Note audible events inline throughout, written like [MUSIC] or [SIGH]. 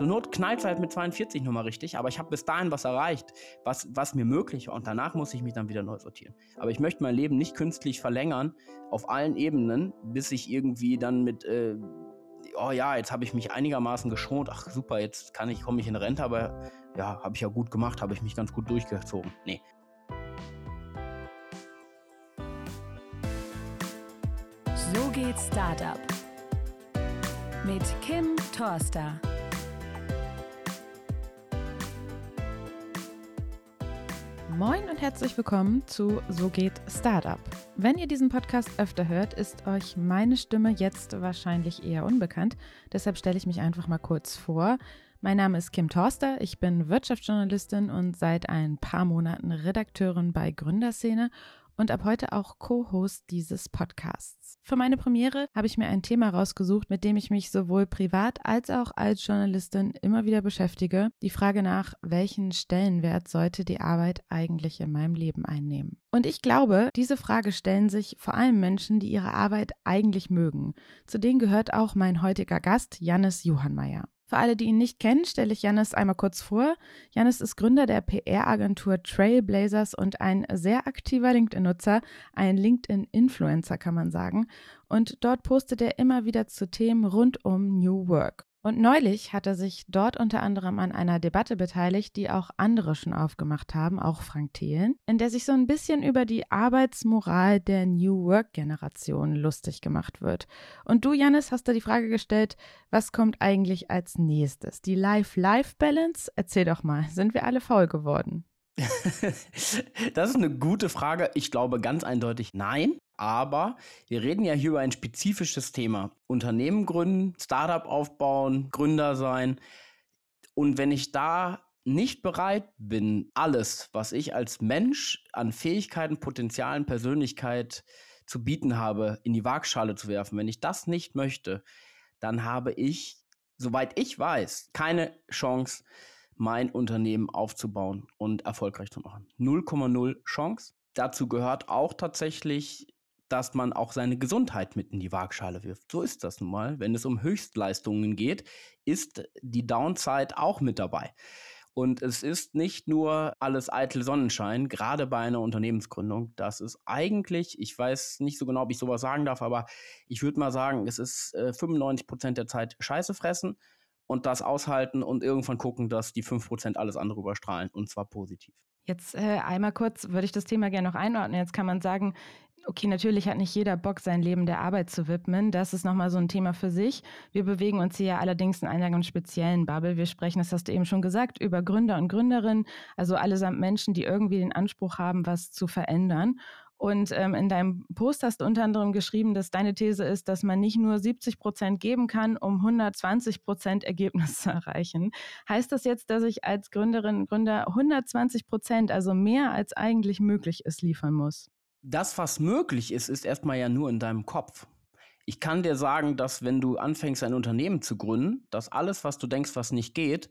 Zur Not knallt halt mit 42 nochmal richtig, aber ich habe bis dahin was erreicht, was, was mir möglich war. Und danach muss ich mich dann wieder neu sortieren. Aber ich möchte mein Leben nicht künstlich verlängern auf allen Ebenen, bis ich irgendwie dann mit, äh, oh ja, jetzt habe ich mich einigermaßen geschont. Ach super, jetzt kann ich, komme ich in Rente, aber ja, habe ich ja gut gemacht, habe ich mich ganz gut durchgezogen. Nee, So geht Startup. Mit Kim Torster. Moin und herzlich willkommen zu So geht Startup. Wenn ihr diesen Podcast öfter hört, ist euch meine Stimme jetzt wahrscheinlich eher unbekannt. Deshalb stelle ich mich einfach mal kurz vor. Mein Name ist Kim Torster, ich bin Wirtschaftsjournalistin und seit ein paar Monaten Redakteurin bei Gründerszene und ab heute auch Co-Host dieses Podcasts. Für meine Premiere habe ich mir ein Thema rausgesucht, mit dem ich mich sowohl privat als auch als Journalistin immer wieder beschäftige. Die Frage nach, welchen Stellenwert sollte die Arbeit eigentlich in meinem Leben einnehmen? Und ich glaube, diese Frage stellen sich vor allem Menschen, die ihre Arbeit eigentlich mögen. Zu denen gehört auch mein heutiger Gast, Jannis Johannmeier. Für alle, die ihn nicht kennen, stelle ich Janis einmal kurz vor. Janis ist Gründer der PR-Agentur Trailblazers und ein sehr aktiver LinkedIn-Nutzer, ein LinkedIn-Influencer kann man sagen. Und dort postet er immer wieder zu Themen rund um New Work. Und neulich hat er sich dort unter anderem an einer Debatte beteiligt, die auch andere schon aufgemacht haben, auch Frank Thelen, in der sich so ein bisschen über die Arbeitsmoral der New Work-Generation lustig gemacht wird. Und du, Janis, hast da die Frage gestellt, was kommt eigentlich als nächstes? Die Life-Life-Balance? Erzähl doch mal, sind wir alle faul geworden? [LAUGHS] das ist eine gute Frage. Ich glaube ganz eindeutig nein. Aber wir reden ja hier über ein spezifisches Thema. Unternehmen gründen, Startup aufbauen, Gründer sein. Und wenn ich da nicht bereit bin, alles, was ich als Mensch an Fähigkeiten, Potenzialen, Persönlichkeit zu bieten habe, in die Waagschale zu werfen, wenn ich das nicht möchte, dann habe ich, soweit ich weiß, keine Chance, mein Unternehmen aufzubauen und erfolgreich zu machen. 0,0 Chance. Dazu gehört auch tatsächlich dass man auch seine Gesundheit mit in die Waagschale wirft. So ist das nun mal. Wenn es um Höchstleistungen geht, ist die Downside auch mit dabei. Und es ist nicht nur alles eitel Sonnenschein, gerade bei einer Unternehmensgründung. Das ist eigentlich, ich weiß nicht so genau, ob ich sowas sagen darf, aber ich würde mal sagen, es ist äh, 95 Prozent der Zeit Scheiße fressen und das aushalten und irgendwann gucken, dass die 5 Prozent alles andere überstrahlen und zwar positiv. Jetzt äh, einmal kurz würde ich das Thema gerne noch einordnen. Jetzt kann man sagen, Okay, natürlich hat nicht jeder Bock, sein Leben der Arbeit zu widmen. Das ist nochmal so ein Thema für sich. Wir bewegen uns hier ja allerdings in einer ganz speziellen Bubble. Wir sprechen, das hast du eben schon gesagt, über Gründer und Gründerinnen, also allesamt Menschen, die irgendwie den Anspruch haben, was zu verändern. Und ähm, in deinem Post hast du unter anderem geschrieben, dass deine These ist, dass man nicht nur 70 Prozent geben kann, um 120 Prozent Ergebnis zu erreichen. Heißt das jetzt, dass ich als Gründerin und Gründer 120 Prozent, also mehr als eigentlich möglich ist, liefern muss? Das, was möglich ist, ist erstmal ja nur in deinem Kopf. Ich kann dir sagen, dass wenn du anfängst, ein Unternehmen zu gründen, dass alles, was du denkst, was nicht geht,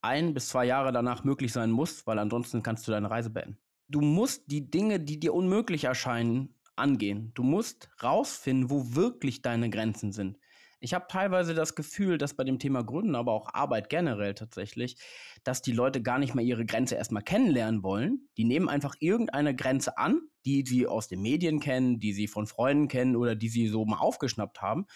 ein bis zwei Jahre danach möglich sein muss, weil ansonsten kannst du deine Reise beenden. Du musst die Dinge, die dir unmöglich erscheinen, angehen. Du musst rausfinden, wo wirklich deine Grenzen sind. Ich habe teilweise das Gefühl, dass bei dem Thema Gründen, aber auch Arbeit generell tatsächlich, dass die Leute gar nicht mehr ihre Grenze erstmal kennenlernen wollen. Die nehmen einfach irgendeine Grenze an, die sie aus den Medien kennen, die sie von Freunden kennen oder die sie so mal aufgeschnappt haben,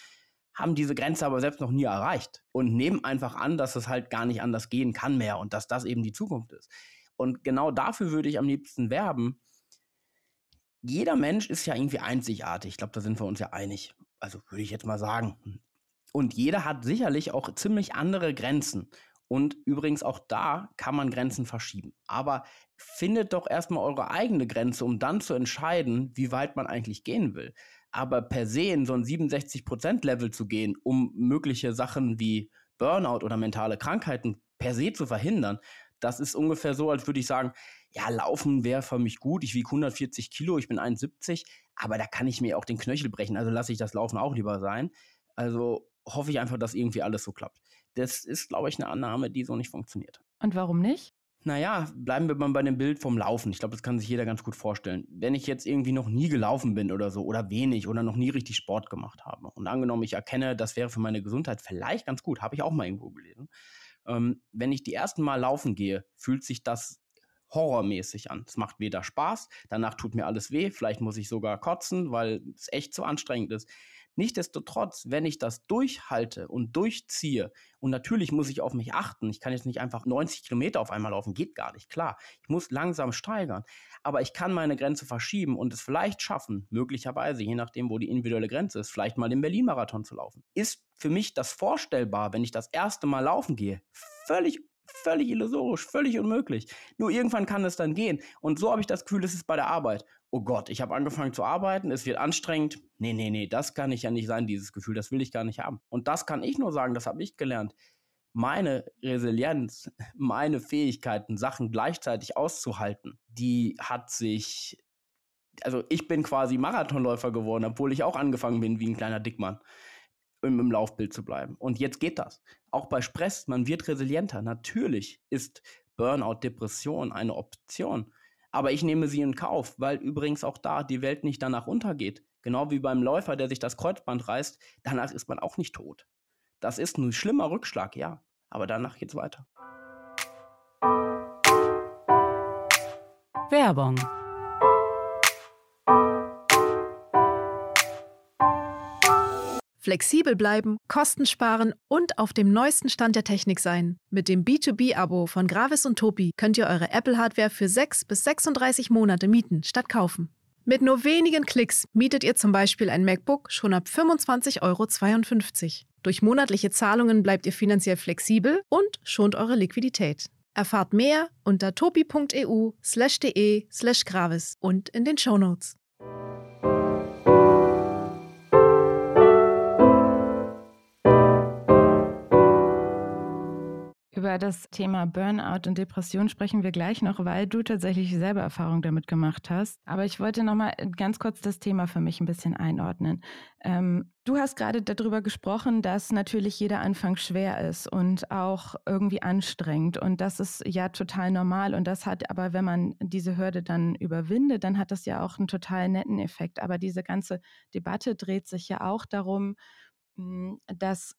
haben diese Grenze aber selbst noch nie erreicht und nehmen einfach an, dass es halt gar nicht anders gehen kann mehr und dass das eben die Zukunft ist. Und genau dafür würde ich am liebsten werben. Jeder Mensch ist ja irgendwie einzigartig. Ich glaube, da sind wir uns ja einig. Also würde ich jetzt mal sagen. Und jeder hat sicherlich auch ziemlich andere Grenzen. Und übrigens auch da kann man Grenzen verschieben. Aber findet doch erstmal eure eigene Grenze, um dann zu entscheiden, wie weit man eigentlich gehen will. Aber per se in so ein 67%-Level zu gehen, um mögliche Sachen wie Burnout oder mentale Krankheiten per se zu verhindern, das ist ungefähr so, als würde ich sagen, ja, laufen wäre für mich gut. Ich wiege 140 Kilo, ich bin 71, aber da kann ich mir auch den Knöchel brechen. Also lasse ich das Laufen auch lieber sein. Also hoffe ich einfach, dass irgendwie alles so klappt. Das ist, glaube ich, eine Annahme, die so nicht funktioniert. Und warum nicht? Naja, bleiben wir mal bei dem Bild vom Laufen. Ich glaube, das kann sich jeder ganz gut vorstellen. Wenn ich jetzt irgendwie noch nie gelaufen bin oder so oder wenig oder noch nie richtig Sport gemacht habe und angenommen, ich erkenne, das wäre für meine Gesundheit vielleicht ganz gut, habe ich auch mal irgendwo gelesen, Ähm, wenn ich die ersten Mal laufen gehe, fühlt sich das horrormäßig an. Es macht weder Spaß, danach tut mir alles weh, vielleicht muss ich sogar kotzen, weil es echt zu anstrengend ist. Nichtsdestotrotz, wenn ich das durchhalte und durchziehe, und natürlich muss ich auf mich achten, ich kann jetzt nicht einfach 90 Kilometer auf einmal laufen, geht gar nicht, klar. Ich muss langsam steigern, aber ich kann meine Grenze verschieben und es vielleicht schaffen, möglicherweise, je nachdem, wo die individuelle Grenze ist, vielleicht mal den Berlin-Marathon zu laufen. Ist für mich das vorstellbar, wenn ich das erste Mal laufen gehe, völlig völlig illusorisch, völlig unmöglich. Nur irgendwann kann es dann gehen. Und so habe ich das Gefühl, es ist bei der Arbeit. Oh Gott, ich habe angefangen zu arbeiten, es wird anstrengend. Nee, nee, nee, das kann ich ja nicht sein, dieses Gefühl, das will ich gar nicht haben. Und das kann ich nur sagen, das habe ich gelernt. Meine Resilienz, [LAUGHS] meine Fähigkeiten, Sachen gleichzeitig auszuhalten, die hat sich also ich bin quasi Marathonläufer geworden, obwohl ich auch angefangen bin wie ein kleiner Dickmann im, im Laufbild zu bleiben. Und jetzt geht das. Auch bei Stress, man wird resilienter. Natürlich ist Burnout, Depression eine Option. Aber ich nehme sie in Kauf, weil übrigens auch da die Welt nicht danach untergeht. Genau wie beim Läufer, der sich das Kreuzband reißt, danach ist man auch nicht tot. Das ist ein schlimmer Rückschlag, ja. Aber danach geht's weiter. Werbung Flexibel bleiben, Kosten sparen und auf dem neuesten Stand der Technik sein. Mit dem B2B-Abo von Gravis und Topi könnt ihr eure Apple-Hardware für 6 bis 36 Monate mieten statt kaufen. Mit nur wenigen Klicks mietet ihr zum Beispiel ein MacBook schon ab 25,52 Euro. Durch monatliche Zahlungen bleibt ihr finanziell flexibel und schont eure Liquidität. Erfahrt mehr unter topi.eu slash de slash gravis und in den Shownotes. Über das Thema Burnout und Depression sprechen wir gleich noch, weil du tatsächlich selber Erfahrung damit gemacht hast. Aber ich wollte noch mal ganz kurz das Thema für mich ein bisschen einordnen. Ähm, du hast gerade darüber gesprochen, dass natürlich jeder Anfang schwer ist und auch irgendwie anstrengend. Und das ist ja total normal. Und das hat aber, wenn man diese Hürde dann überwindet, dann hat das ja auch einen total netten Effekt. Aber diese ganze Debatte dreht sich ja auch darum, hm, dass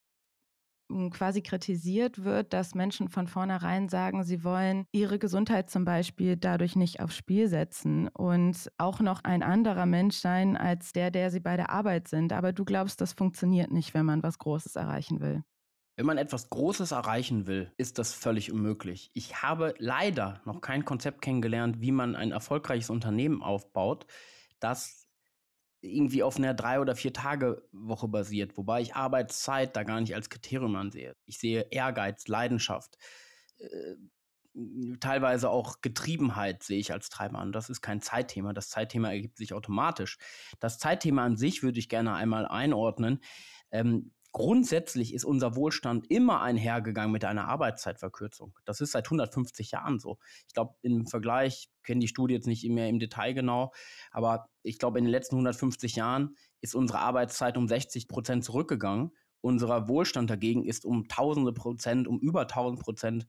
quasi kritisiert wird, dass Menschen von vornherein sagen, sie wollen ihre Gesundheit zum Beispiel dadurch nicht aufs Spiel setzen und auch noch ein anderer Mensch sein als der, der sie bei der Arbeit sind. Aber du glaubst, das funktioniert nicht, wenn man was Großes erreichen will. Wenn man etwas Großes erreichen will, ist das völlig unmöglich. Ich habe leider noch kein Konzept kennengelernt, wie man ein erfolgreiches Unternehmen aufbaut, das irgendwie auf einer drei oder vier Tage Woche basiert, wobei ich Arbeitszeit da gar nicht als Kriterium ansehe. Ich sehe Ehrgeiz, Leidenschaft, äh, teilweise auch Getriebenheit sehe ich als Treiber an. Das ist kein Zeitthema. Das Zeitthema ergibt sich automatisch. Das Zeitthema an sich würde ich gerne einmal einordnen. Ähm, Grundsätzlich ist unser Wohlstand immer einhergegangen mit einer Arbeitszeitverkürzung. Das ist seit 150 Jahren so. Ich glaube, im Vergleich, kenne die Studie jetzt nicht mehr im Detail genau, aber ich glaube, in den letzten 150 Jahren ist unsere Arbeitszeit um 60 Prozent zurückgegangen. Unser Wohlstand dagegen ist um tausende Prozent, um über 1000 Prozent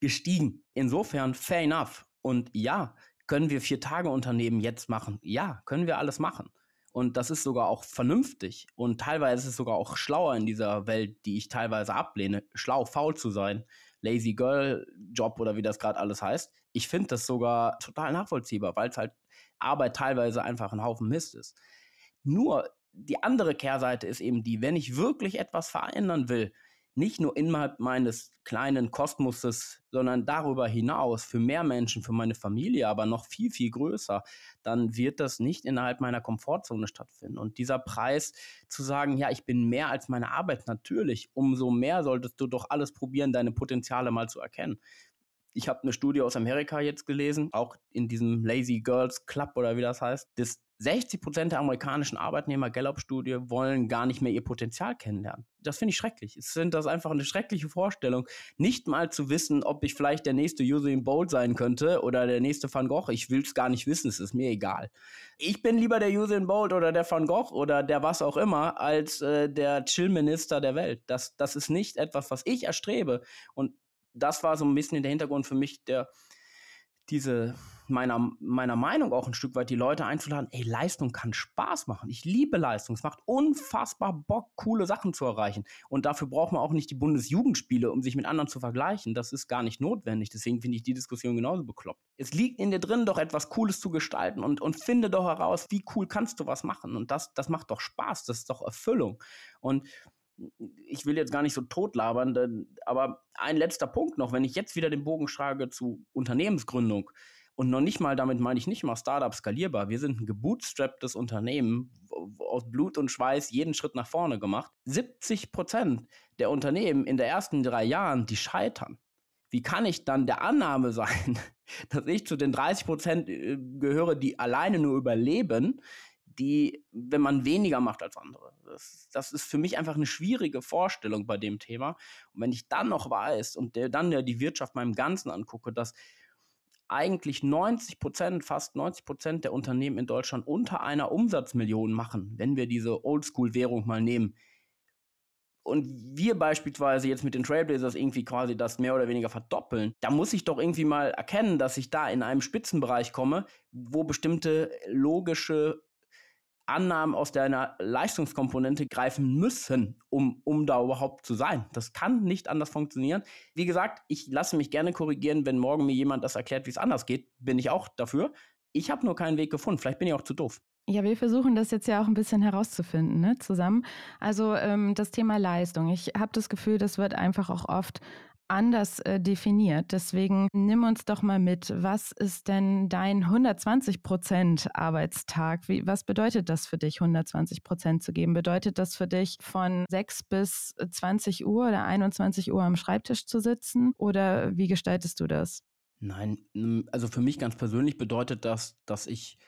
gestiegen. Insofern, fair enough. Und ja, können wir Vier-Tage-Unternehmen jetzt machen? Ja, können wir alles machen. Und das ist sogar auch vernünftig. Und teilweise ist es sogar auch schlauer in dieser Welt, die ich teilweise ablehne, schlau, faul zu sein. Lazy Girl Job oder wie das gerade alles heißt. Ich finde das sogar total nachvollziehbar, weil es halt Arbeit teilweise einfach ein Haufen Mist ist. Nur die andere Kehrseite ist eben die, wenn ich wirklich etwas verändern will, nicht nur innerhalb meines kleinen Kosmoses, sondern darüber hinaus für mehr Menschen, für meine Familie, aber noch viel, viel größer, dann wird das nicht innerhalb meiner Komfortzone stattfinden. Und dieser Preis zu sagen, ja, ich bin mehr als meine Arbeit, natürlich, umso mehr solltest du doch alles probieren, deine Potenziale mal zu erkennen. Ich habe eine Studie aus Amerika jetzt gelesen, auch in diesem Lazy Girls Club oder wie das heißt, dass 60 Prozent der amerikanischen Arbeitnehmer Gallup-Studie wollen gar nicht mehr ihr Potenzial kennenlernen. Das finde ich schrecklich. Ich finde das einfach eine schreckliche Vorstellung, nicht mal zu wissen, ob ich vielleicht der nächste Usain Bolt sein könnte oder der nächste Van Gogh. Ich will es gar nicht wissen, es ist mir egal. Ich bin lieber der Usain Bolt oder der Van Gogh oder der was auch immer als äh, der Chill-Minister der Welt. Das, das ist nicht etwas, was ich erstrebe. Und das war so ein bisschen der Hintergrund für mich, der diese meiner, meiner Meinung auch ein Stück weit die Leute einzuladen, ey, Leistung kann Spaß machen. Ich liebe Leistung. Es macht unfassbar Bock, coole Sachen zu erreichen. Und dafür braucht man auch nicht die Bundesjugendspiele, um sich mit anderen zu vergleichen. Das ist gar nicht notwendig. Deswegen finde ich die Diskussion genauso bekloppt. Es liegt in dir drin, doch etwas Cooles zu gestalten und, und finde doch heraus, wie cool kannst du was machen. Und das, das macht doch Spaß. Das ist doch Erfüllung. Und ich will jetzt gar nicht so totlabern, aber ein letzter Punkt noch, wenn ich jetzt wieder den Bogen schlage zu Unternehmensgründung und noch nicht mal, damit meine ich nicht mal Startup skalierbar, wir sind ein gebootstrapptes Unternehmen, aus Blut und Schweiß jeden Schritt nach vorne gemacht. 70 Prozent der Unternehmen in den ersten drei Jahren, die scheitern. Wie kann ich dann der Annahme sein, [LAUGHS] dass ich zu den 30 Prozent äh, gehöre, die alleine nur überleben, die, wenn man weniger macht als andere. Das, das, ist für mich einfach eine schwierige Vorstellung bei dem Thema. Und wenn ich dann noch weiß und der, dann ja die Wirtschaft meinem Ganzen angucke, dass eigentlich 90 Prozent, fast 90 Prozent der Unternehmen in Deutschland unter einer Umsatzmillion machen, wenn wir diese Oldschool-Währung mal nehmen. Und wir beispielsweise jetzt mit den Trailblazers irgendwie quasi das mehr oder weniger verdoppeln, da muss ich doch irgendwie mal erkennen, dass ich da in einem Spitzenbereich komme, wo bestimmte logische Annahmen aus deiner Leistungskomponente greifen müssen, um, um da überhaupt zu sein. Das kann nicht anders funktionieren. Wie gesagt, ich lasse mich gerne korrigieren, wenn morgen mir jemand das erklärt, wie es anders geht, bin ich auch dafür. Ich habe nur keinen Weg gefunden. Vielleicht bin ich auch zu doof. Ja, wir versuchen das jetzt ja auch ein bisschen herauszufinden, ne, zusammen. Also ähm, das Thema Leistung. Ich habe das Gefühl, das wird einfach auch oft anders äh, definiert. Deswegen nimm uns doch mal mit. Was ist denn dein 120 Prozent Arbeitstag? Wie, was bedeutet das für dich, 120 Prozent zu geben? Bedeutet das für dich von 6 bis 20 Uhr oder 21 Uhr am Schreibtisch zu sitzen? Oder wie gestaltest du das? Nein, also für mich ganz persönlich bedeutet das, dass ich,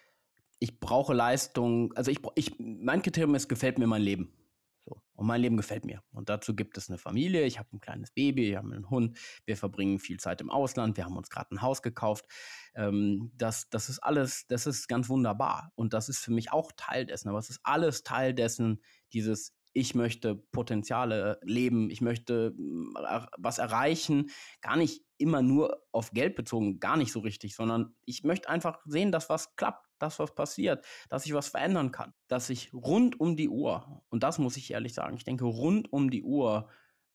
ich brauche Leistung, also ich, ich mein Kriterium ist, gefällt mir mein Leben. So. Und mein Leben gefällt mir. Und dazu gibt es eine Familie, ich habe ein kleines Baby, wir haben einen Hund, wir verbringen viel Zeit im Ausland, wir haben uns gerade ein Haus gekauft. Ähm, das, das ist alles, das ist ganz wunderbar. Und das ist für mich auch Teil dessen. Aber es ist alles Teil dessen, dieses ich möchte Potenziale leben, ich möchte äh, was erreichen, gar nicht immer nur auf Geld bezogen, gar nicht so richtig, sondern ich möchte einfach sehen, dass was klappt, dass was passiert, dass ich was verändern kann, dass ich rund um die Uhr, und das muss ich ehrlich sagen, ich denke rund um die Uhr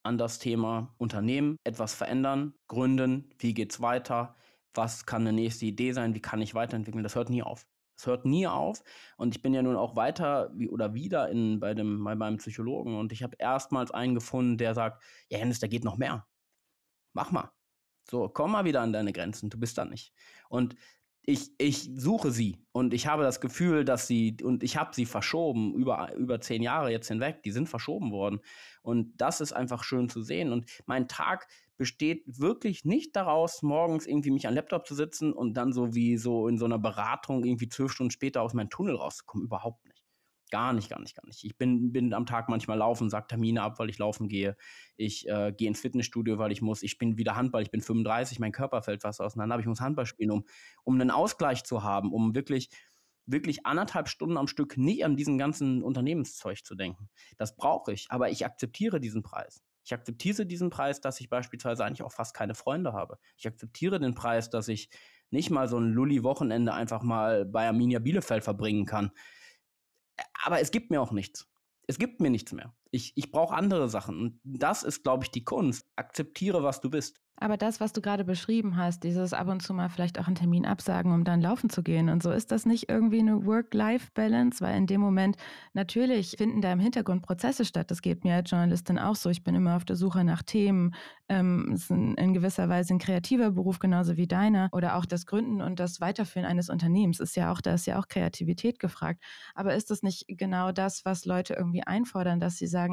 an das Thema Unternehmen, etwas verändern, gründen, wie geht's weiter, was kann eine nächste Idee sein, wie kann ich weiterentwickeln, das hört nie auf. Es hört nie auf. Und ich bin ja nun auch weiter wie, oder wieder in, bei, dem, bei meinem Psychologen und ich habe erstmals einen gefunden, der sagt, ja, Hennes, da geht noch mehr. Mach mal. So, komm mal wieder an deine Grenzen, du bist da nicht. Und ich, ich suche sie und ich habe das Gefühl, dass sie, und ich habe sie verschoben, über, über zehn Jahre jetzt hinweg, die sind verschoben worden. Und das ist einfach schön zu sehen. Und mein Tag besteht wirklich nicht daraus, morgens irgendwie mich an den Laptop zu sitzen und dann so wie so in so einer Beratung irgendwie zwölf Stunden später aus meinem Tunnel rauszukommen. Überhaupt nicht. Gar nicht, gar nicht, gar nicht. Ich bin, bin am Tag manchmal laufen, sage Termine ab, weil ich laufen gehe. Ich äh, gehe ins Fitnessstudio, weil ich muss. Ich bin wieder Handball, ich bin 35, mein Körper fällt was auseinander, aber ich muss Handball spielen, um, um einen Ausgleich zu haben, um wirklich, wirklich anderthalb Stunden am Stück nie an diesen ganzen Unternehmenszeug zu denken. Das brauche ich, aber ich akzeptiere diesen Preis. Ich akzeptiere diesen Preis, dass ich beispielsweise eigentlich auch fast keine Freunde habe. Ich akzeptiere den Preis, dass ich nicht mal so ein Lulli-Wochenende einfach mal bei Arminia Bielefeld verbringen kann aber es gibt mir auch nichts. Es gibt mir nichts mehr. Ich, ich brauche andere Sachen. Und das ist, glaube ich, die Kunst. Akzeptiere, was du bist. Aber das, was du gerade beschrieben hast, dieses ab und zu mal vielleicht auch einen Termin absagen, um dann laufen zu gehen und so, ist das nicht irgendwie eine Work-Life-Balance? Weil in dem Moment natürlich finden da im Hintergrund Prozesse statt. Das geht mir als Journalistin auch so. Ich bin immer auf der Suche nach Themen. Ähm, es ist in gewisser Weise ein kreativer Beruf, genauso wie deiner. Oder auch das Gründen und das Weiterführen eines Unternehmens ist ja auch, da ist ja auch Kreativität gefragt. Aber ist das nicht genau das, was Leute irgendwie einfordern, dass sie sagen,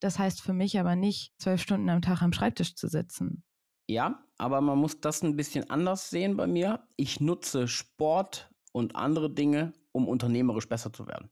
das heißt für mich aber nicht, zwölf Stunden am Tag am Schreibtisch zu sitzen? Ja, aber man muss das ein bisschen anders sehen bei mir. Ich nutze Sport und andere Dinge, um unternehmerisch besser zu werden.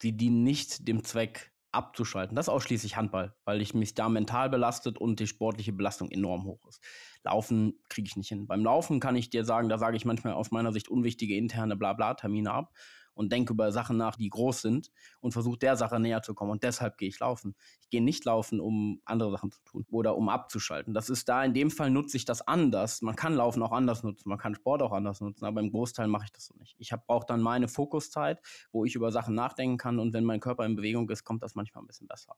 Sie dienen nicht dem Zweck abzuschalten. Das ist ausschließlich Handball, weil ich mich da mental belastet und die sportliche Belastung enorm hoch ist. Laufen kriege ich nicht hin. Beim Laufen kann ich dir sagen, da sage ich manchmal aus meiner Sicht unwichtige interne Blabla-Termine ab und denke über Sachen nach, die groß sind und versuche der Sache näher zu kommen. Und deshalb gehe ich laufen. Ich gehe nicht laufen, um andere Sachen zu tun oder um abzuschalten. Das ist da, in dem Fall nutze ich das anders. Man kann Laufen auch anders nutzen, man kann Sport auch anders nutzen, aber im Großteil mache ich das so nicht. Ich brauche dann meine Fokuszeit, wo ich über Sachen nachdenken kann und wenn mein Körper in Bewegung ist, kommt das manchmal ein bisschen besser.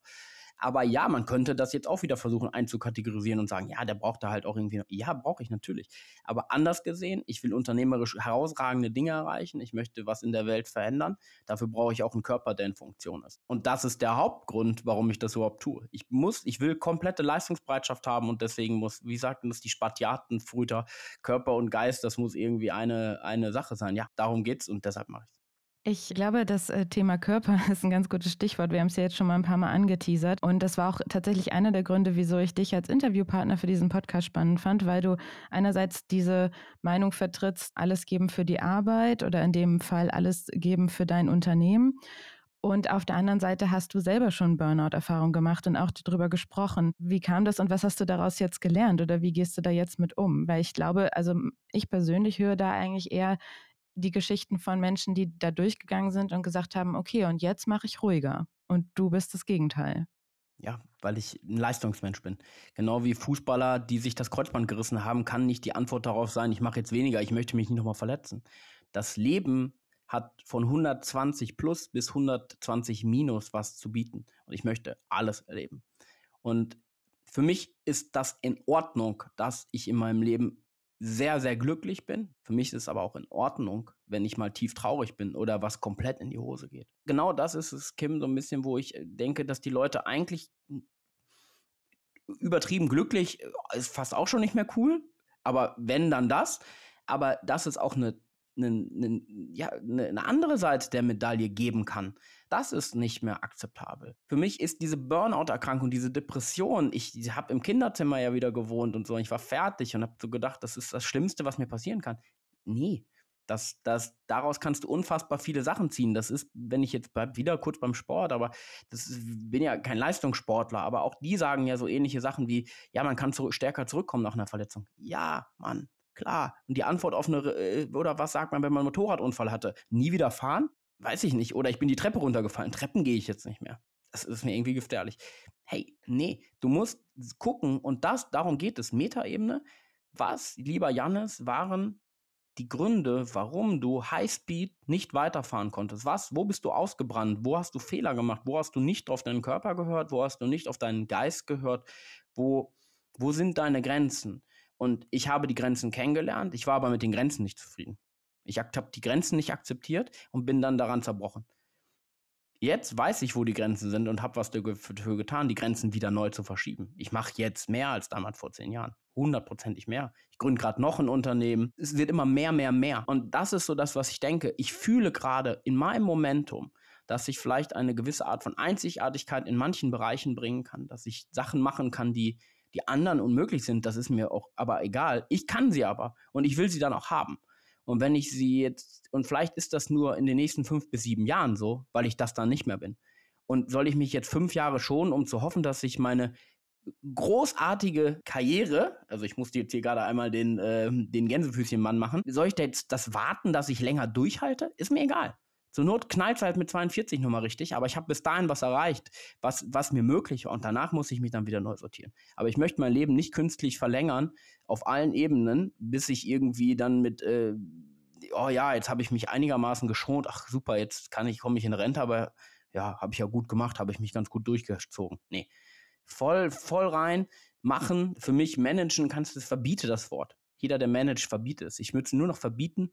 Aber ja, man könnte das jetzt auch wieder versuchen einzukategorisieren und sagen, ja, der braucht da halt auch irgendwie, ja, brauche ich natürlich. Aber anders gesehen, ich will unternehmerisch herausragende Dinge erreichen, ich möchte was in der Welt verändern, dafür brauche ich auch einen Körper, der in Funktion ist. Und das ist der Hauptgrund, warum ich das überhaupt tue. Ich muss, ich will komplette Leistungsbereitschaft haben und deswegen muss, wie sagten das die Spatiaten früher, Körper und Geist, das muss irgendwie eine, eine Sache sein. Ja, darum geht's und deshalb mache ich es. Ich glaube, das äh, Thema Körper [LAUGHS] ist ein ganz gutes Stichwort. Wir haben es ja jetzt schon mal ein paar Mal angeteasert. Und das war auch tatsächlich einer der Gründe, wieso ich dich als Interviewpartner für diesen Podcast spannend fand, weil du einerseits diese Meinung vertrittst, alles geben für die Arbeit oder in dem Fall alles geben für dein Unternehmen. Und auf der anderen Seite hast du selber schon Burnout-Erfahrung gemacht und auch darüber gesprochen. Wie kam das und was hast du daraus jetzt gelernt oder wie gehst du da jetzt mit um? Weil ich glaube, also ich persönlich höre da eigentlich eher die Geschichten von Menschen, die da durchgegangen sind und gesagt haben, okay, und jetzt mache ich ruhiger. Und du bist das Gegenteil. Ja, weil ich ein Leistungsmensch bin. Genau wie Fußballer, die sich das Kreuzband gerissen haben, kann nicht die Antwort darauf sein, ich mache jetzt weniger, ich möchte mich nicht nochmal verletzen. Das Leben hat von 120 plus bis 120 minus was zu bieten. Und ich möchte alles erleben. Und für mich ist das in Ordnung, dass ich in meinem Leben sehr, sehr glücklich bin. Für mich ist es aber auch in Ordnung, wenn ich mal tief traurig bin oder was komplett in die Hose geht. Genau das ist es, Kim, so ein bisschen, wo ich äh, denke, dass die Leute eigentlich übertrieben glücklich äh, ist fast auch schon nicht mehr cool. Aber wenn, dann das. Aber das ist auch eine eine, ja, eine, eine andere Seite der Medaille geben kann. Das ist nicht mehr akzeptabel. Für mich ist diese Burnout-Erkrankung, diese Depression, ich habe im Kinderzimmer ja wieder gewohnt und so, ich war fertig und habe so gedacht, das ist das Schlimmste, was mir passieren kann. Nee, das, das, daraus kannst du unfassbar viele Sachen ziehen. Das ist, wenn ich jetzt bleib wieder kurz beim Sport, aber das ist, bin ja kein Leistungssportler, aber auch die sagen ja so ähnliche Sachen wie, ja, man kann zu, stärker zurückkommen nach einer Verletzung. Ja, Mann, Klar. Und die Antwort auf eine, äh, oder was sagt man, wenn man einen Motorradunfall hatte? Nie wieder fahren? Weiß ich nicht. Oder ich bin die Treppe runtergefallen. Treppen gehe ich jetzt nicht mehr. Das ist mir irgendwie gefährlich. Hey, nee, du musst gucken und das, darum geht es, Metaebene. Was, lieber Jannis, waren die Gründe, warum du Highspeed nicht weiterfahren konntest? Was, wo bist du ausgebrannt? Wo hast du Fehler gemacht? Wo hast du nicht auf deinen Körper gehört? Wo hast du nicht auf deinen Geist gehört? Wo, wo sind deine Grenzen? Und ich habe die Grenzen kennengelernt, ich war aber mit den Grenzen nicht zufrieden. Ich habe die Grenzen nicht akzeptiert und bin dann daran zerbrochen. Jetzt weiß ich, wo die Grenzen sind und habe was dafür getan, die Grenzen wieder neu zu verschieben. Ich mache jetzt mehr als damals vor zehn Jahren. Hundertprozentig mehr. Ich gründe gerade noch ein Unternehmen. Es wird immer mehr, mehr, mehr. Und das ist so das, was ich denke. Ich fühle gerade in meinem Momentum, dass ich vielleicht eine gewisse Art von Einzigartigkeit in manchen Bereichen bringen kann, dass ich Sachen machen kann, die die anderen unmöglich sind, das ist mir auch aber egal. Ich kann sie aber und ich will sie dann auch haben. Und wenn ich sie jetzt, und vielleicht ist das nur in den nächsten fünf bis sieben Jahren so, weil ich das dann nicht mehr bin. Und soll ich mich jetzt fünf Jahre schonen, um zu hoffen, dass ich meine großartige Karriere, also ich musste jetzt hier gerade einmal den, äh, den Gänsefüßchenmann machen, soll ich da jetzt das warten, dass ich länger durchhalte? Ist mir egal. Zur Not knallt es halt mit 42 nochmal richtig, aber ich habe bis dahin was erreicht, was, was mir möglich war. Und danach muss ich mich dann wieder neu sortieren. Aber ich möchte mein Leben nicht künstlich verlängern auf allen Ebenen, bis ich irgendwie dann mit, äh, oh ja, jetzt habe ich mich einigermaßen geschont. Ach super, jetzt kann ich, komme ich in Rente, aber ja, habe ich ja gut gemacht, habe ich mich ganz gut durchgezogen. Nee. Voll, voll rein, machen. Für mich managen kannst du, verbiete das Wort. Jeder, der managt, verbietet es. Ich würde es nur noch verbieten,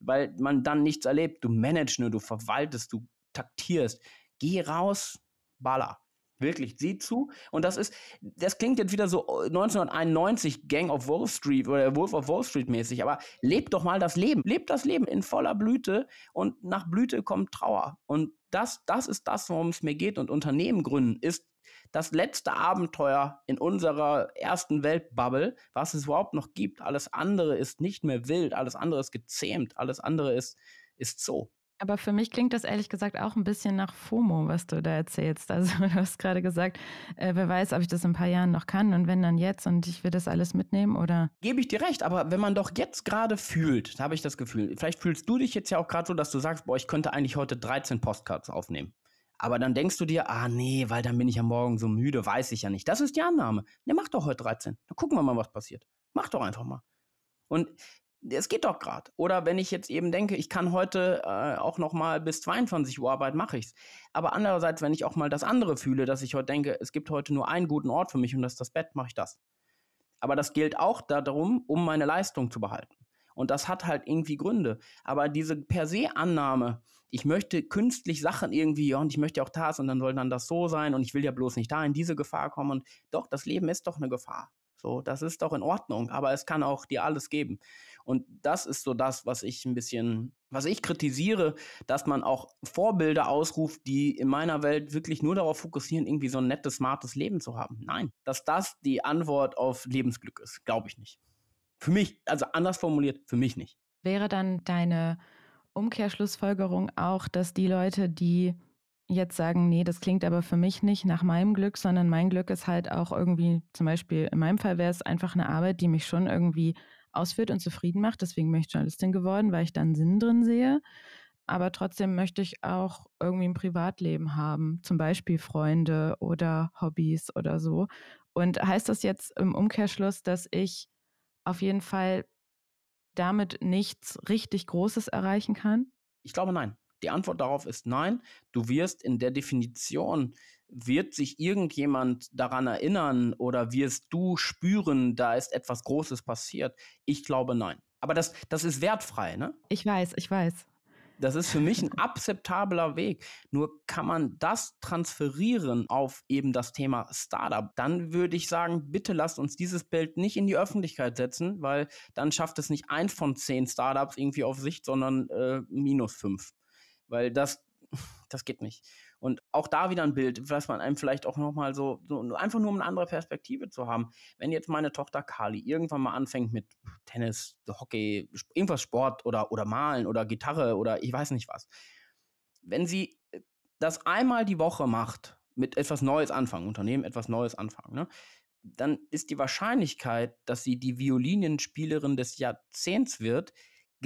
weil man dann nichts erlebt. Du managst nur, du verwaltest, du taktierst. Geh raus, baller. Wirklich, sieh zu. Und das ist, das klingt jetzt wieder so 1991 Gang of Wall Street oder Wolf of Wall Street mäßig, aber lebt doch mal das Leben. Lebt das Leben in voller Blüte und nach Blüte kommt Trauer. Und das, das ist das, worum es mir geht. Und Unternehmen gründen ist das letzte Abenteuer in unserer ersten Weltbubble, was es überhaupt noch gibt. Alles andere ist nicht mehr wild, alles andere ist gezähmt, alles andere ist, ist so. Aber für mich klingt das ehrlich gesagt auch ein bisschen nach FOMO, was du da erzählst. Also [LAUGHS] du hast gerade gesagt, äh, wer weiß, ob ich das in ein paar Jahren noch kann und wenn dann jetzt und ich will das alles mitnehmen oder? Gebe ich dir recht, aber wenn man doch jetzt gerade fühlt, habe ich das Gefühl, vielleicht fühlst du dich jetzt ja auch gerade so, dass du sagst, boah, ich könnte eigentlich heute 13 Postcards aufnehmen. Aber dann denkst du dir, ah nee, weil dann bin ich ja morgen so müde, weiß ich ja nicht. Das ist die Annahme. Ne, mach doch heute 13. Dann gucken wir mal, was passiert. Mach doch einfach mal. Und es geht doch gerade. Oder wenn ich jetzt eben denke, ich kann heute äh, auch noch mal bis 22 Uhr arbeiten, mache ich's. Aber andererseits, wenn ich auch mal das andere fühle, dass ich heute denke, es gibt heute nur einen guten Ort für mich und das ist das Bett, mache ich das. Aber das gilt auch darum, um meine Leistung zu behalten. Und das hat halt irgendwie Gründe. Aber diese per se Annahme, ich möchte künstlich Sachen irgendwie, ja, und ich möchte auch das und dann soll dann das so sein und ich will ja bloß nicht da in diese Gefahr kommen. Und doch, das Leben ist doch eine Gefahr. So, das ist doch in Ordnung, aber es kann auch dir alles geben. Und das ist so das, was ich ein bisschen, was ich kritisiere, dass man auch Vorbilder ausruft, die in meiner Welt wirklich nur darauf fokussieren, irgendwie so ein nettes, smartes Leben zu haben. Nein, dass das die Antwort auf Lebensglück ist, glaube ich nicht. Für mich, also anders formuliert, für mich nicht. Wäre dann deine Umkehrschlussfolgerung auch, dass die Leute, die jetzt sagen, nee, das klingt aber für mich nicht nach meinem Glück, sondern mein Glück ist halt auch irgendwie, zum Beispiel in meinem Fall wäre es einfach eine Arbeit, die mich schon irgendwie ausführt und zufrieden macht. Deswegen bin ich Journalistin geworden, weil ich da einen Sinn drin sehe. Aber trotzdem möchte ich auch irgendwie ein Privatleben haben, zum Beispiel Freunde oder Hobbys oder so. Und heißt das jetzt im Umkehrschluss, dass ich auf jeden Fall damit nichts richtig Großes erreichen kann? Ich glaube nein. Die Antwort darauf ist nein. Du wirst in der Definition, wird sich irgendjemand daran erinnern oder wirst du spüren, da ist etwas Großes passiert? Ich glaube nein. Aber das, das ist wertfrei, ne? Ich weiß, ich weiß. Das ist für mich ein akzeptabler Weg. Nur kann man das transferieren auf eben das Thema Startup. Dann würde ich sagen, bitte lasst uns dieses Bild nicht in die Öffentlichkeit setzen, weil dann schafft es nicht eins von zehn Startups irgendwie auf Sicht, sondern äh, minus fünf weil das, das geht nicht. Und auch da wieder ein Bild, was man einem vielleicht auch nochmal so, so, einfach nur um eine andere Perspektive zu haben. Wenn jetzt meine Tochter Kali irgendwann mal anfängt mit Tennis, Hockey, irgendwas Sport oder, oder Malen oder Gitarre oder ich weiß nicht was. Wenn sie das einmal die Woche macht, mit etwas Neues anfangen, Unternehmen etwas Neues anfangen, ne, dann ist die Wahrscheinlichkeit, dass sie die Violinenspielerin des Jahrzehnts wird,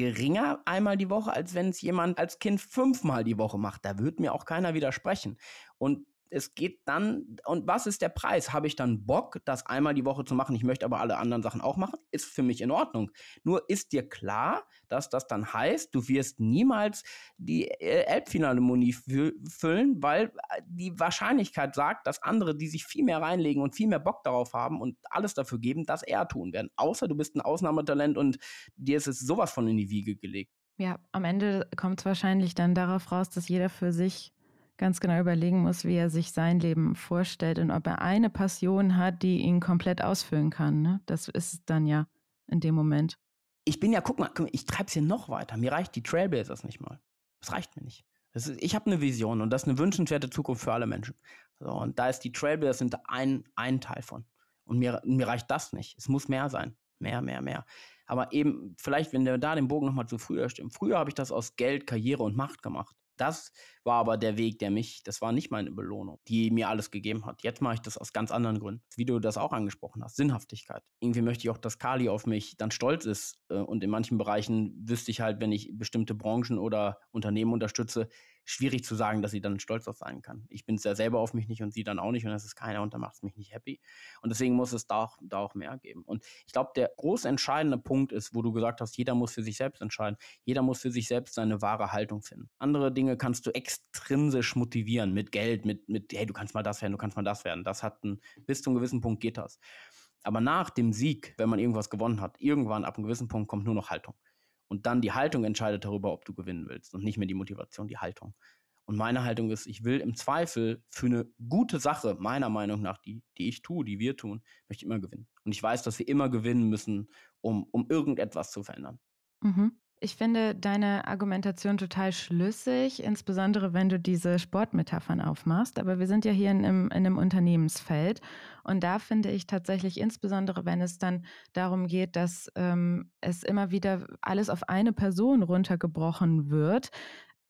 geringer einmal die Woche, als wenn es jemand als Kind fünfmal die Woche macht. Da wird mir auch keiner widersprechen. Und es geht dann, und was ist der Preis? Habe ich dann Bock, das einmal die Woche zu machen? Ich möchte aber alle anderen Sachen auch machen? Ist für mich in Ordnung. Nur ist dir klar, dass das dann heißt, du wirst niemals die äh, Elbphilharmonie füllen, weil äh, die Wahrscheinlichkeit sagt, dass andere, die sich viel mehr reinlegen und viel mehr Bock darauf haben und alles dafür geben, das eher tun werden. Außer du bist ein Ausnahmetalent und dir ist es sowas von in die Wiege gelegt. Ja, am Ende kommt es wahrscheinlich dann darauf raus, dass jeder für sich ganz genau überlegen muss, wie er sich sein Leben vorstellt und ob er eine Passion hat, die ihn komplett ausfüllen kann. Ne? Das ist es dann ja in dem Moment. Ich bin ja, guck mal, ich treibe es hier noch weiter. Mir reicht die Trailblazers nicht mal. Das reicht mir nicht. Ist, ich habe eine Vision und das ist eine wünschenswerte Zukunft für alle Menschen. So, und da ist die Trailblazers sind ein, ein Teil von. Und mir, mir reicht das nicht. Es muss mehr sein. Mehr, mehr, mehr. Aber eben, vielleicht, wenn wir da den Bogen nochmal zu früher stimmen. Früher habe ich das aus Geld, Karriere und Macht gemacht. Das war aber der Weg, der mich, das war nicht meine Belohnung, die mir alles gegeben hat. Jetzt mache ich das aus ganz anderen Gründen. Wie du das auch angesprochen hast, Sinnhaftigkeit. Irgendwie möchte ich auch, dass Kali auf mich dann stolz ist. Äh, und in manchen Bereichen wüsste ich halt, wenn ich bestimmte Branchen oder Unternehmen unterstütze, schwierig zu sagen, dass sie dann stolz auf sein kann. Ich bin es ja selber auf mich nicht und sie dann auch nicht und das ist keiner und da macht es mich nicht happy. Und deswegen muss es da auch, da auch mehr geben. Und ich glaube, der groß entscheidende Punkt ist, wo du gesagt hast, jeder muss für sich selbst entscheiden. Jeder muss für sich selbst seine wahre Haltung finden. Andere Dinge kannst du extrinsisch motivieren mit Geld, mit, mit, hey, du kannst mal das werden, du kannst mal das werden. Das hat ein, bis zu einem gewissen Punkt geht das. Aber nach dem Sieg, wenn man irgendwas gewonnen hat, irgendwann ab einem gewissen Punkt kommt nur noch Haltung. Und dann die Haltung entscheidet darüber, ob du gewinnen willst und nicht mehr die Motivation, die Haltung. Und meine Haltung ist, ich will im Zweifel für eine gute Sache, meiner Meinung nach, die, die ich tue, die wir tun, möchte ich immer gewinnen. Und ich weiß, dass wir immer gewinnen müssen, um, um irgendetwas zu verändern. Mhm. Ich finde deine Argumentation total schlüssig, insbesondere wenn du diese Sportmetaphern aufmachst. Aber wir sind ja hier in einem, in einem, Unternehmensfeld. Und da finde ich tatsächlich, insbesondere wenn es dann darum geht, dass ähm, es immer wieder alles auf eine Person runtergebrochen wird,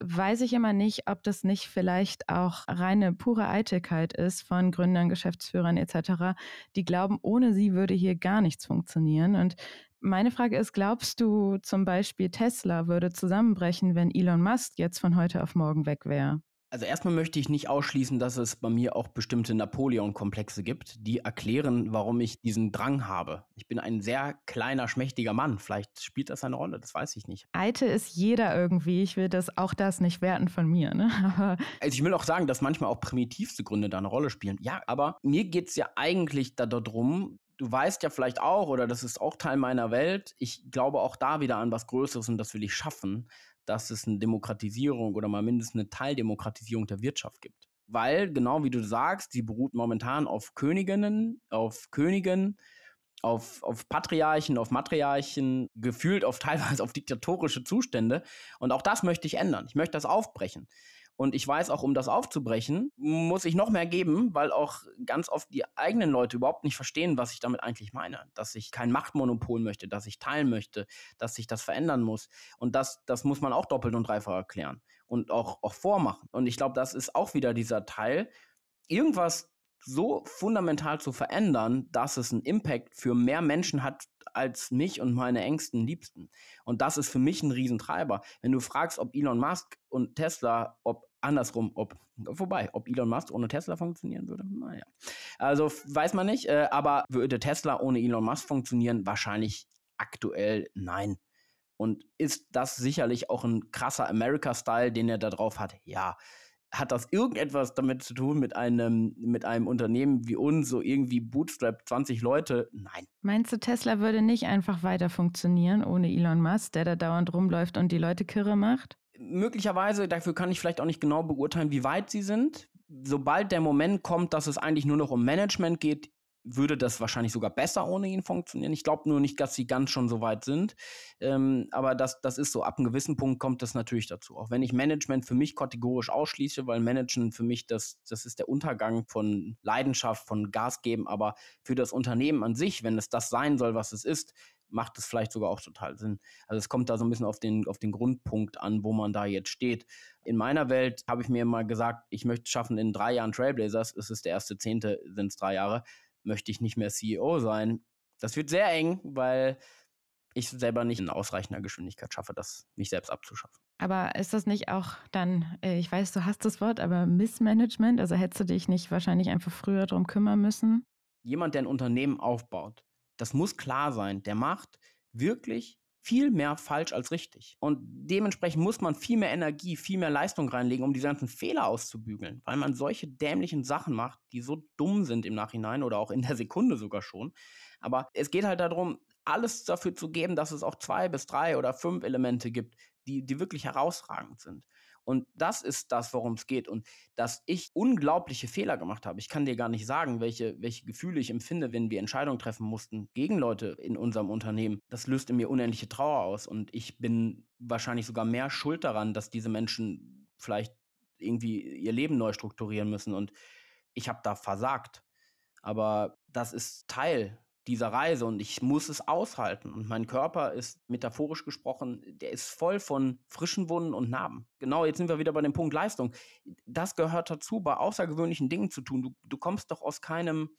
weiß ich immer nicht, ob das nicht vielleicht auch reine pure Eitelkeit ist von Gründern, Geschäftsführern etc., die glauben, ohne sie würde hier gar nichts funktionieren. Und meine Frage ist, glaubst du zum Beispiel, Tesla würde zusammenbrechen, wenn Elon Musk jetzt von heute auf morgen weg wäre? Also erstmal möchte ich nicht ausschließen, dass es bei mir auch bestimmte Napoleon-Komplexe gibt, die erklären, warum ich diesen Drang habe. Ich bin ein sehr kleiner, schmächtiger Mann. Vielleicht spielt das eine Rolle, das weiß ich nicht. Eitel ist jeder irgendwie. Ich will das auch das nicht werten von mir. Ne? [LAUGHS] also ich will auch sagen, dass manchmal auch primitivste Gründe da eine Rolle spielen. Ja, aber mir geht es ja eigentlich darum, du weißt ja vielleicht auch, oder das ist auch Teil meiner Welt, ich glaube auch da wieder an was Größeres und das will ich schaffen dass es eine Demokratisierung oder mal mindestens eine Teildemokratisierung der Wirtschaft gibt. Weil, genau wie du sagst, die beruht momentan auf Königinnen, auf Königen, auf, auf Patriarchen, auf Matriarchen, gefühlt auf [LAUGHS] teilweise auf diktatorische Zustände. Und auch das möchte ich ändern. Ich möchte das aufbrechen. Und ich weiß auch, um das aufzubrechen, muss ich noch mehr geben, weil auch ganz oft die eigenen Leute überhaupt nicht verstehen, was ich damit eigentlich meine. Dass ich kein Machtmonopol möchte, dass ich teilen möchte, dass sich das verändern muss. Und das, das muss man auch doppelt und dreifach erklären und auch, auch vormachen. Und ich glaube, das ist auch wieder dieser Teil, irgendwas so fundamental zu verändern, dass es einen Impact für mehr Menschen hat als mich und meine engsten Liebsten. Und das ist für mich ein Riesentreiber. Wenn du fragst, ob Elon Musk und Tesla, ob andersrum, ob, vorbei, ob Elon Musk ohne Tesla funktionieren würde, naja. Also weiß man nicht, äh, aber würde Tesla ohne Elon Musk funktionieren? Wahrscheinlich aktuell nein. Und ist das sicherlich auch ein krasser America-Style, den er da drauf hat? Ja. Hat das irgendetwas damit zu tun mit einem, mit einem Unternehmen wie uns, so irgendwie Bootstrap 20 Leute? Nein. Meinst du, Tesla würde nicht einfach weiter funktionieren ohne Elon Musk, der da dauernd rumläuft und die Leute kirre macht? möglicherweise, dafür kann ich vielleicht auch nicht genau beurteilen, wie weit sie sind. Sobald der Moment kommt, dass es eigentlich nur noch um Management geht, würde das wahrscheinlich sogar besser ohne ihn funktionieren. Ich glaube nur nicht, dass sie ganz schon so weit sind. Ähm, aber das, das ist so, ab einem gewissen Punkt kommt das natürlich dazu. Auch wenn ich Management für mich kategorisch ausschließe, weil Managen für mich das, das ist der Untergang von Leidenschaft, von Gas geben. Aber für das Unternehmen an sich, wenn es das sein soll, was es ist, macht es vielleicht sogar auch total Sinn. Also es kommt da so ein bisschen auf den, auf den Grundpunkt an, wo man da jetzt steht. In meiner Welt habe ich mir mal gesagt, ich möchte schaffen in drei Jahren Trailblazers, es ist der erste Zehnte, sind es drei Jahre, möchte ich nicht mehr CEO sein. Das wird sehr eng, weil ich selber nicht in ausreichender Geschwindigkeit schaffe, das mich selbst abzuschaffen. Aber ist das nicht auch dann, äh, ich weiß, du hast das Wort, aber Missmanagement? Also hättest du dich nicht wahrscheinlich einfach früher darum kümmern müssen? Jemand, der ein Unternehmen aufbaut, das muss klar sein, der macht wirklich viel mehr falsch als richtig. Und dementsprechend muss man viel mehr Energie, viel mehr Leistung reinlegen, um die ganzen Fehler auszubügeln, weil man solche dämlichen Sachen macht, die so dumm sind im Nachhinein oder auch in der Sekunde sogar schon. Aber es geht halt darum, alles dafür zu geben, dass es auch zwei bis drei oder fünf Elemente gibt, die, die wirklich herausragend sind. Und das ist das, worum es geht. Und dass ich unglaubliche Fehler gemacht habe. Ich kann dir gar nicht sagen, welche, welche Gefühle ich empfinde, wenn wir Entscheidungen treffen mussten gegen Leute in unserem Unternehmen. Das löst in mir unendliche Trauer aus. Und ich bin wahrscheinlich sogar mehr schuld daran, dass diese Menschen vielleicht irgendwie ihr Leben neu strukturieren müssen. Und ich habe da versagt. Aber das ist Teil dieser Reise und ich muss es aushalten. Und mein Körper ist metaphorisch gesprochen, der ist voll von frischen Wunden und Narben. Genau, jetzt sind wir wieder bei dem Punkt Leistung. Das gehört dazu, bei außergewöhnlichen Dingen zu tun. Du, du kommst doch aus keinem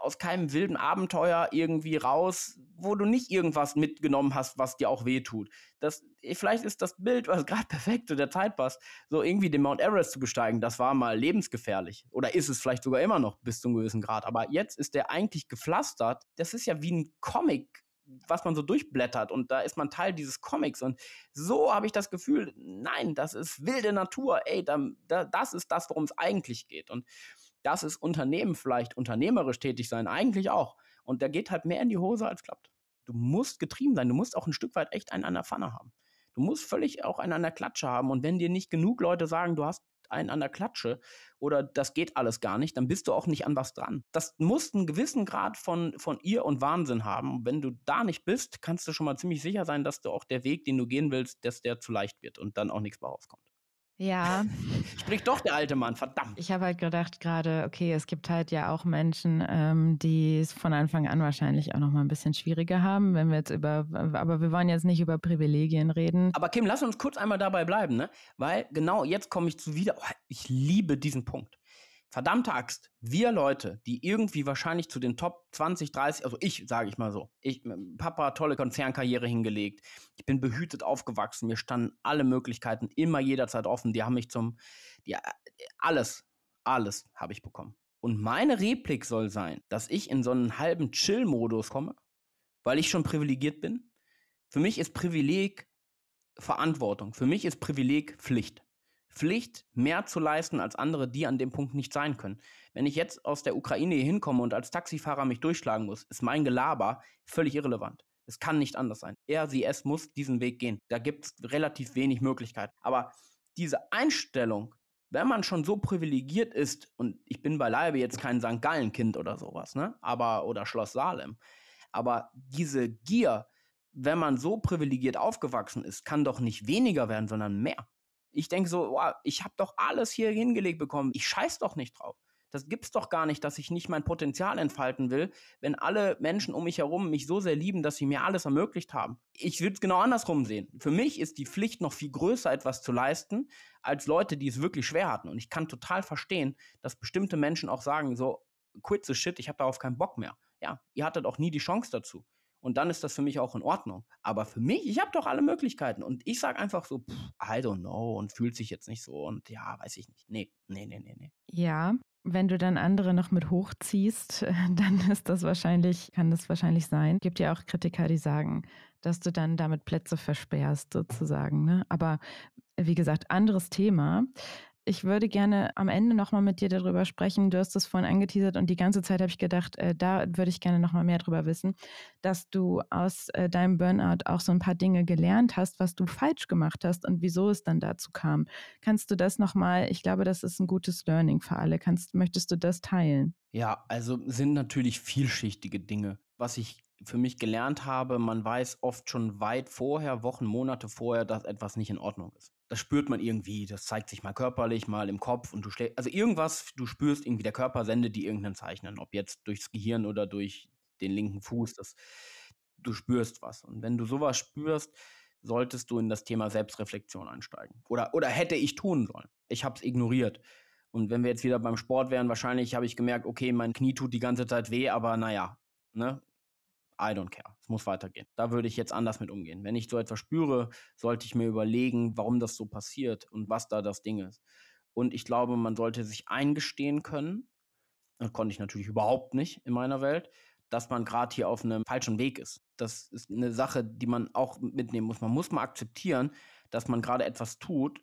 aus keinem wilden Abenteuer irgendwie raus, wo du nicht irgendwas mitgenommen hast, was dir auch wehtut. Das, vielleicht ist das Bild, was [LAUGHS] gerade perfekt zu der Zeit passt, so irgendwie den Mount Everest zu besteigen, das war mal lebensgefährlich. Oder ist es vielleicht sogar immer noch bis zu einem gewissen Grad. Aber jetzt ist der eigentlich gepflastert. Das ist ja wie ein Comic, was man so durchblättert und da ist man Teil dieses Comics und so habe ich das Gefühl, nein, das ist wilde Natur, ey, da, da, das ist das, worum es eigentlich geht und das ist Unternehmen vielleicht unternehmerisch tätig sein, eigentlich auch. Und der geht halt mehr in die Hose als klappt. Du musst getrieben sein, du musst auch ein Stück weit echt einen an der Pfanne haben. Du musst völlig auch einen an der Klatsche haben. Und wenn dir nicht genug Leute sagen, du hast einen an der Klatsche oder das geht alles gar nicht, dann bist du auch nicht an was dran. Das muss einen gewissen Grad von, von ihr und Wahnsinn haben. Wenn du da nicht bist, kannst du schon mal ziemlich sicher sein, dass du auch der Weg, den du gehen willst, dass der zu leicht wird und dann auch nichts mehr rauskommt. Ja. [LAUGHS] Sprich doch der alte Mann, verdammt. Ich habe halt gedacht gerade, okay, es gibt halt ja auch Menschen, ähm, die es von Anfang an wahrscheinlich auch noch mal ein bisschen schwieriger haben, wenn wir jetzt über, aber wir wollen jetzt nicht über Privilegien reden. Aber Kim, lass uns kurz einmal dabei bleiben, ne? Weil genau jetzt komme ich zu wieder, oh, ich liebe diesen Punkt. Verdammte Axt, wir Leute, die irgendwie wahrscheinlich zu den Top 20, 30, also ich, sage ich mal so, ich, Papa, tolle Konzernkarriere hingelegt, ich bin behütet aufgewachsen, mir standen alle Möglichkeiten immer jederzeit offen, die haben mich zum, die, alles, alles habe ich bekommen. Und meine Replik soll sein, dass ich in so einen halben Chill-Modus komme, weil ich schon privilegiert bin. Für mich ist Privileg Verantwortung, für mich ist Privileg Pflicht. Pflicht, mehr zu leisten als andere, die an dem Punkt nicht sein können. Wenn ich jetzt aus der Ukraine hier hinkomme und als Taxifahrer mich durchschlagen muss, ist mein Gelaber völlig irrelevant. Es kann nicht anders sein. Er, sie, es muss diesen Weg gehen. Da gibt es relativ wenig Möglichkeiten. Aber diese Einstellung, wenn man schon so privilegiert ist, und ich bin beileibe jetzt kein St. Gallen-Kind oder sowas, ne? Aber, oder Schloss Salem. Aber diese Gier, wenn man so privilegiert aufgewachsen ist, kann doch nicht weniger werden, sondern mehr. Ich denke so, wow, ich habe doch alles hier hingelegt bekommen. Ich scheiß doch nicht drauf. Das gibt's doch gar nicht, dass ich nicht mein Potenzial entfalten will, wenn alle Menschen um mich herum mich so sehr lieben, dass sie mir alles ermöglicht haben. Ich würde es genau andersrum sehen. Für mich ist die Pflicht noch viel größer, etwas zu leisten, als Leute, die es wirklich schwer hatten. Und ich kann total verstehen, dass bestimmte Menschen auch sagen, so, quit the shit, ich habe darauf keinen Bock mehr. Ja, ihr hattet auch nie die Chance dazu. Und dann ist das für mich auch in Ordnung. Aber für mich, ich habe doch alle Möglichkeiten. Und ich sage einfach so, pff, I don't know und fühlt sich jetzt nicht so. Und ja, weiß ich nicht. Nee, nee, nee, nee, nee. Ja, wenn du dann andere noch mit hochziehst, [LAUGHS] dann ist das wahrscheinlich, kann das wahrscheinlich sein. Gibt ja auch Kritiker, die sagen, dass du dann damit Plätze versperrst, sozusagen. Ne? Aber wie gesagt, anderes Thema. Ich würde gerne am Ende nochmal mit dir darüber sprechen. Du hast es vorhin angeteasert und die ganze Zeit habe ich gedacht, äh, da würde ich gerne nochmal mehr darüber wissen, dass du aus äh, deinem Burnout auch so ein paar Dinge gelernt hast, was du falsch gemacht hast und wieso es dann dazu kam. Kannst du das nochmal, ich glaube, das ist ein gutes Learning für alle. Kannst, möchtest du das teilen? Ja, also sind natürlich vielschichtige Dinge. Was ich für mich gelernt habe, man weiß oft schon weit vorher, Wochen, Monate vorher, dass etwas nicht in Ordnung ist. Das spürt man irgendwie, das zeigt sich mal körperlich, mal im Kopf und du schlägst, also irgendwas, du spürst irgendwie, der Körper sendet dir irgendein Zeichen, ob jetzt durchs Gehirn oder durch den linken Fuß, das, du spürst was. Und wenn du sowas spürst, solltest du in das Thema Selbstreflexion einsteigen. Oder, oder hätte ich tun sollen. Ich habe es ignoriert. Und wenn wir jetzt wieder beim Sport wären, wahrscheinlich habe ich gemerkt, okay, mein Knie tut die ganze Zeit weh, aber naja, ne? I don't care. Es muss weitergehen. Da würde ich jetzt anders mit umgehen. Wenn ich so etwas spüre, sollte ich mir überlegen, warum das so passiert und was da das Ding ist. Und ich glaube, man sollte sich eingestehen können, das konnte ich natürlich überhaupt nicht in meiner Welt, dass man gerade hier auf einem falschen Weg ist. Das ist eine Sache, die man auch mitnehmen muss. Man muss mal akzeptieren, dass man gerade etwas tut,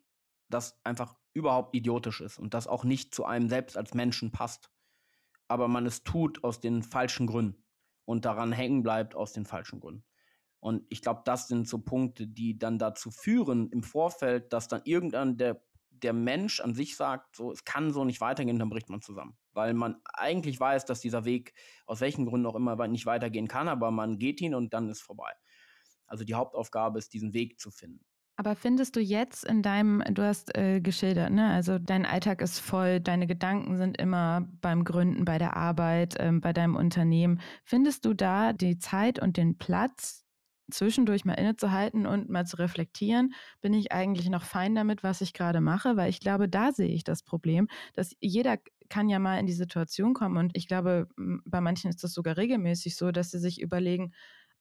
das einfach überhaupt idiotisch ist und das auch nicht zu einem selbst als Menschen passt. Aber man es tut aus den falschen Gründen und daran hängen bleibt aus den falschen Gründen. Und ich glaube, das sind so Punkte, die dann dazu führen im Vorfeld, dass dann irgendwann der, der Mensch an sich sagt, so, es kann so nicht weitergehen, dann bricht man zusammen. Weil man eigentlich weiß, dass dieser Weg aus welchen Gründen auch immer nicht weitergehen kann, aber man geht ihn und dann ist vorbei. Also die Hauptaufgabe ist, diesen Weg zu finden. Aber findest du jetzt in deinem, du hast äh, geschildert, ne? Also dein Alltag ist voll, deine Gedanken sind immer beim Gründen, bei der Arbeit, ähm, bei deinem Unternehmen. Findest du da die Zeit und den Platz, zwischendurch mal innezuhalten und mal zu reflektieren, bin ich eigentlich noch fein damit, was ich gerade mache? Weil ich glaube, da sehe ich das Problem, dass jeder kann ja mal in die Situation kommen und ich glaube, bei manchen ist das sogar regelmäßig so, dass sie sich überlegen,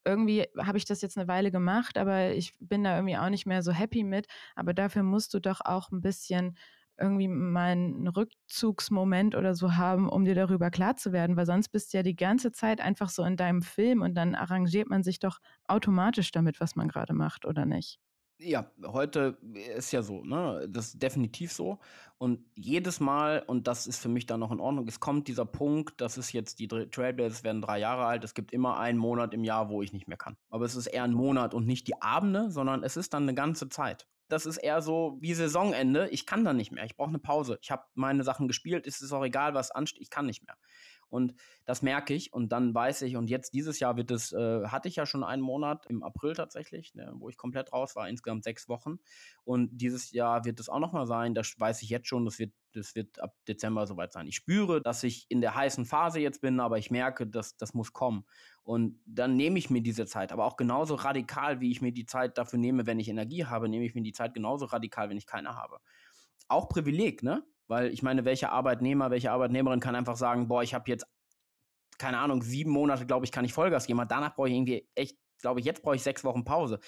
irgendwie habe ich das jetzt eine Weile gemacht, aber ich bin da irgendwie auch nicht mehr so happy mit. Aber dafür musst du doch auch ein bisschen irgendwie mal einen Rückzugsmoment oder so haben, um dir darüber klar zu werden, weil sonst bist du ja die ganze Zeit einfach so in deinem Film und dann arrangiert man sich doch automatisch damit, was man gerade macht, oder nicht? Ja, heute ist ja so, ne? Das ist definitiv so. Und jedes Mal, und das ist für mich dann noch in Ordnung, es kommt dieser Punkt, das ist jetzt, die Trailblazers werden drei Jahre alt, es gibt immer einen Monat im Jahr, wo ich nicht mehr kann. Aber es ist eher ein Monat und nicht die Abende, sondern es ist dann eine ganze Zeit. Das ist eher so wie Saisonende, ich kann dann nicht mehr, ich brauche eine Pause. Ich habe meine Sachen gespielt, es ist auch egal, was ansteht, ich kann nicht mehr. Und das merke ich und dann weiß ich, und jetzt dieses Jahr wird es, äh, hatte ich ja schon einen Monat im April tatsächlich, ne, wo ich komplett raus war, insgesamt sechs Wochen. Und dieses Jahr wird es auch nochmal sein, das weiß ich jetzt schon, das wird, das wird ab Dezember soweit sein. Ich spüre, dass ich in der heißen Phase jetzt bin, aber ich merke, dass das muss kommen. Und dann nehme ich mir diese Zeit, aber auch genauso radikal, wie ich mir die Zeit dafür nehme, wenn ich Energie habe, nehme ich mir die Zeit genauso radikal, wenn ich keine habe. Auch Privileg, ne? Weil ich meine, welcher Arbeitnehmer, welche Arbeitnehmerin kann einfach sagen, boah, ich habe jetzt, keine Ahnung, sieben Monate, glaube ich, kann ich Vollgas geben. Danach brauche ich irgendwie echt, glaube ich, jetzt brauche ich sechs Wochen Pause.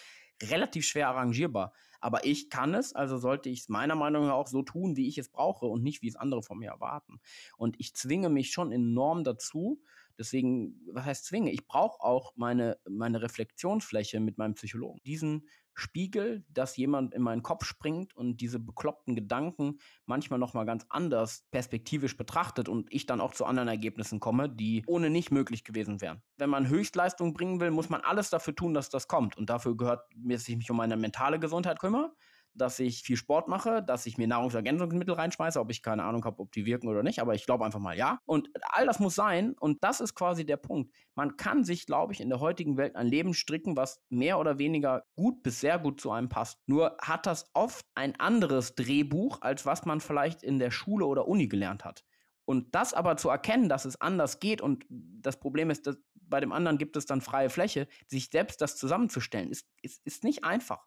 Relativ schwer arrangierbar. Aber ich kann es, also sollte ich es meiner Meinung nach auch so tun, wie ich es brauche und nicht, wie es andere von mir erwarten. Und ich zwinge mich schon enorm dazu, Deswegen, was heißt zwinge? Ich brauche auch meine, meine Reflexionsfläche mit meinem Psychologen. Diesen Spiegel, dass jemand in meinen Kopf springt und diese bekloppten Gedanken manchmal nochmal ganz anders perspektivisch betrachtet und ich dann auch zu anderen Ergebnissen komme, die ohne nicht möglich gewesen wären. Wenn man Höchstleistung bringen will, muss man alles dafür tun, dass das kommt. Und dafür gehört, dass ich mich um meine mentale Gesundheit kümmere, dass ich viel Sport mache, dass ich mir Nahrungsergänzungsmittel reinschmeiße, ob ich keine Ahnung habe, ob die wirken oder nicht, aber ich glaube einfach mal ja. Und all das muss sein und das ist quasi der Punkt. Man kann sich, glaube ich, in der heutigen Welt ein Leben stricken, was mehr oder weniger gut bis sehr gut zu einem passt. Nur hat das oft ein anderes Drehbuch, als was man vielleicht in der Schule oder Uni gelernt hat. Und das aber zu erkennen, dass es anders geht und das Problem ist, dass bei dem anderen gibt es dann freie Fläche, sich selbst das zusammenzustellen, ist, ist, ist nicht einfach.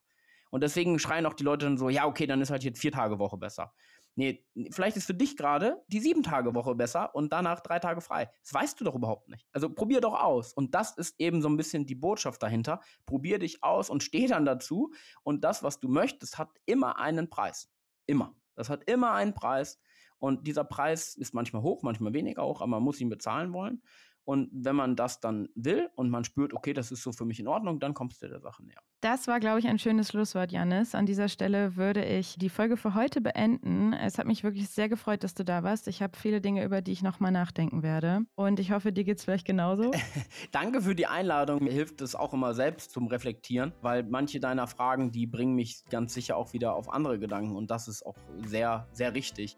Und deswegen schreien auch die Leute dann so, ja, okay, dann ist halt jetzt vier Tage Woche besser. Nee, vielleicht ist für dich gerade die sieben Tage Woche besser und danach drei Tage frei. Das weißt du doch überhaupt nicht. Also probier doch aus. Und das ist eben so ein bisschen die Botschaft dahinter. Probier dich aus und steh dann dazu. Und das, was du möchtest, hat immer einen Preis. Immer. Das hat immer einen Preis. Und dieser Preis ist manchmal hoch, manchmal weniger hoch, aber man muss ihn bezahlen wollen. Und wenn man das dann will und man spürt, okay, das ist so für mich in Ordnung, dann kommst du der Sache näher. Das war, glaube ich, ein schönes Schlusswort, Janis. An dieser Stelle würde ich die Folge für heute beenden. Es hat mich wirklich sehr gefreut, dass du da warst. Ich habe viele Dinge, über die ich nochmal nachdenken werde. Und ich hoffe, dir geht es vielleicht genauso. [LAUGHS] Danke für die Einladung. Mir hilft es auch immer selbst zum Reflektieren, weil manche deiner Fragen, die bringen mich ganz sicher auch wieder auf andere Gedanken. Und das ist auch sehr, sehr richtig.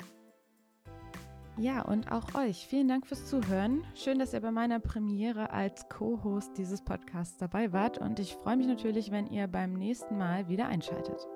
Ja, und auch euch. Vielen Dank fürs Zuhören. Schön, dass ihr bei meiner Premiere als Co-Host dieses Podcasts dabei wart. Und ich freue mich natürlich, wenn ihr beim nächsten Mal wieder einschaltet.